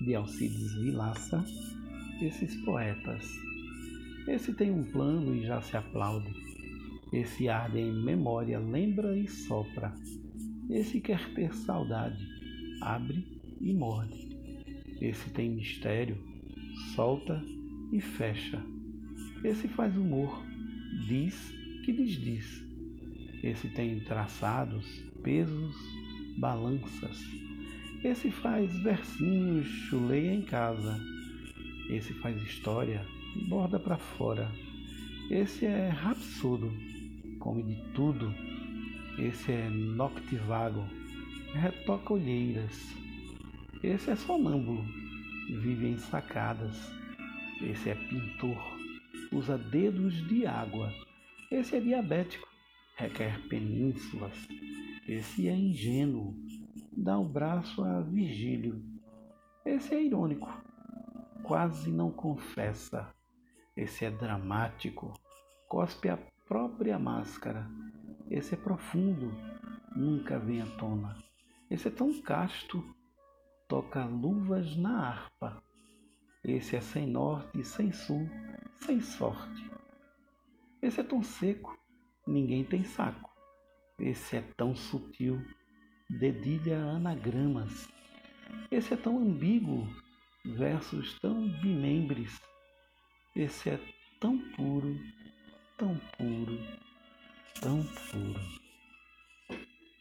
de Alcides Vilaça, esses poetas. Esse tem um plano e já se aplaude. Esse arde em memória, lembra e sopra. Esse quer ter saudade, abre e morde. Esse tem mistério, solta e fecha. Esse faz humor, diz que desdiz. Esse tem traçados, pesos, balanças. Esse faz versinhos, chuleia em casa. Esse faz história, borda para fora. Esse é rapsudo, come de tudo. Esse é noctivago, retoca olheiras. Esse é sonâmbulo, vive em sacadas. Esse é pintor, usa dedos de água. Esse é diabético, requer penínsulas. Esse é ingênuo, dá o braço a Virgílio. Esse é irônico, quase não confessa. Esse é dramático, cospe a própria máscara. Esse é profundo, nunca vem à tona. Esse é tão casto, toca luvas na harpa. Esse é sem norte, sem sul, sem sorte. Esse é tão seco, ninguém tem saco. Esse é tão sutil, dedilha anagramas. Esse é tão ambíguo, versos tão bimembres. Esse é tão puro, tão puro, tão puro.